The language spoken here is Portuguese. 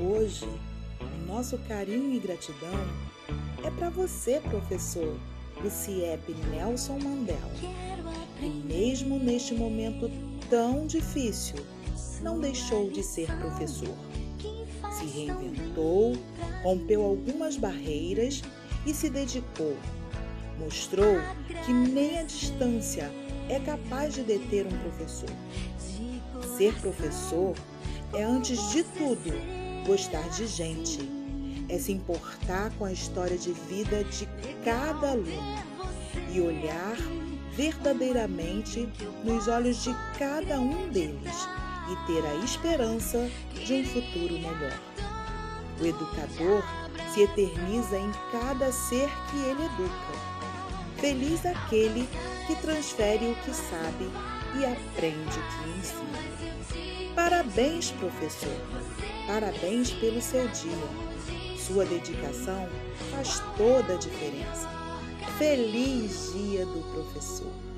Hoje, o nosso carinho e gratidão é para você, professor do CIEP Nelson Mandela. E mesmo neste momento tão difícil, não deixou de ser professor. Se reinventou, rompeu algumas barreiras e se dedicou. Mostrou que nem a distância é capaz de deter um professor. Ser professor é, antes de tudo, gostar de gente, é se importar com a história de vida de cada aluno e olhar verdadeiramente nos olhos de cada um deles e ter a esperança de um futuro melhor. O educador se eterniza em cada ser que ele educa. Feliz aquele que transfere o que sabe e aprende o que ensina. Parabéns, professor! Parabéns pelo seu dia. Sua dedicação faz toda a diferença. Feliz Dia do Professor!